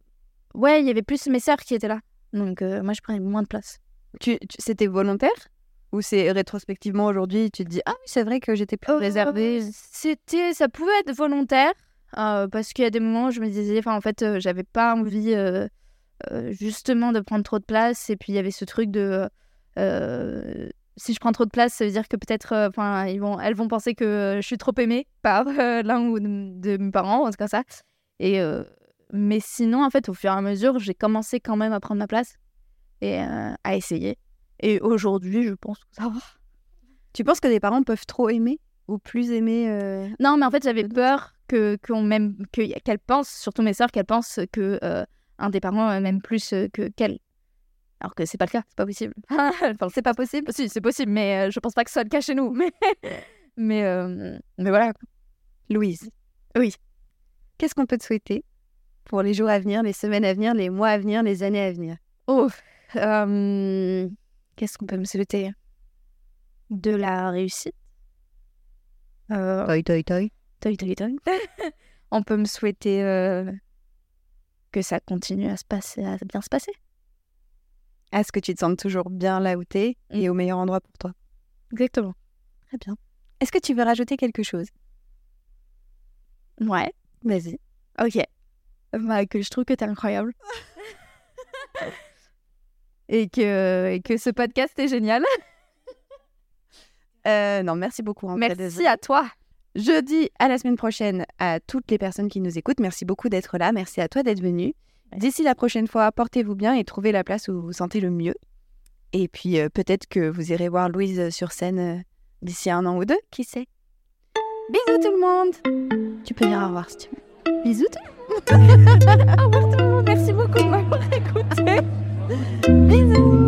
Ouais, il y avait plus mes sœurs qui étaient là. Donc moi, je prenais moins de place. Tu, tu- C'était volontaire? Ou c'est rétrospectivement aujourd'hui, tu te dis Ah oui, c'est vrai que j'étais plus réservée? C'était, ça pouvait être volontaire euh, parce qu'il y a des moments où je me disais, enfin en fait, euh, j'avais pas envie euh, euh, justement de prendre trop de place et puis il y avait ce truc de, si je prends trop de place, ça veut dire que peut-être, enfin, ils vont, elles vont penser que je suis trop aimée par l'un ou de, de mes parents, ou comme ça. Et mais sinon, en fait, au fur et à mesure, j'ai commencé quand même à prendre ma place et à essayer. Et aujourd'hui, je pense que ça va. Tu penses que des parents peuvent trop aimer ou plus aimer euh, Non, mais en fait, j'avais peur que qu'on m'aime, pensent, surtout mes sœurs, qu'elles pensent que euh, un des parents euh, m'aime plus euh, que qu'elles. Alors que c'est pas le cas, c'est pas possible. enfin, c'est pas possible. Si, c'est possible, mais euh, je pense pas que ce soit le cas chez nous. Mais mais euh, mais voilà. Louise Oui. Qu'est-ce qu'on peut te souhaiter pour les jours à venir, les semaines à venir, les mois à venir, les années à venir? Oh, euh, qu'est-ce qu'on peut me souhaiter? De la réussite? Euh, Toi, toi, toi. Toi, toi, toi. On peut me souhaiter euh, que ça continue à se passer, à bien se passer. Est-ce que tu te sens toujours bien là où t'es et au meilleur endroit pour toi Exactement. Très bien. Est-ce que tu veux rajouter quelque chose? Ouais. Vas-y. Ok. Bah, que je trouve que t'es incroyable. et, que, et que ce podcast est génial. Euh, non, merci beaucoup. hein, Merci à toi. Je dis à la semaine prochaine à toutes les personnes qui nous écoutent. Merci beaucoup d'être là. Merci à toi d'être venu. D'ici la prochaine fois, portez-vous bien et trouvez la place où vous vous sentez le mieux. Et puis euh, peut-être que vous irez voir Louise euh, sur scène euh, d'ici un an ou deux, qui sait? Bisous tout le monde Tu peux dire au revoir si tu veux. Bisous tout le monde Au revoir tout le monde, merci beaucoup de écouté. Bisous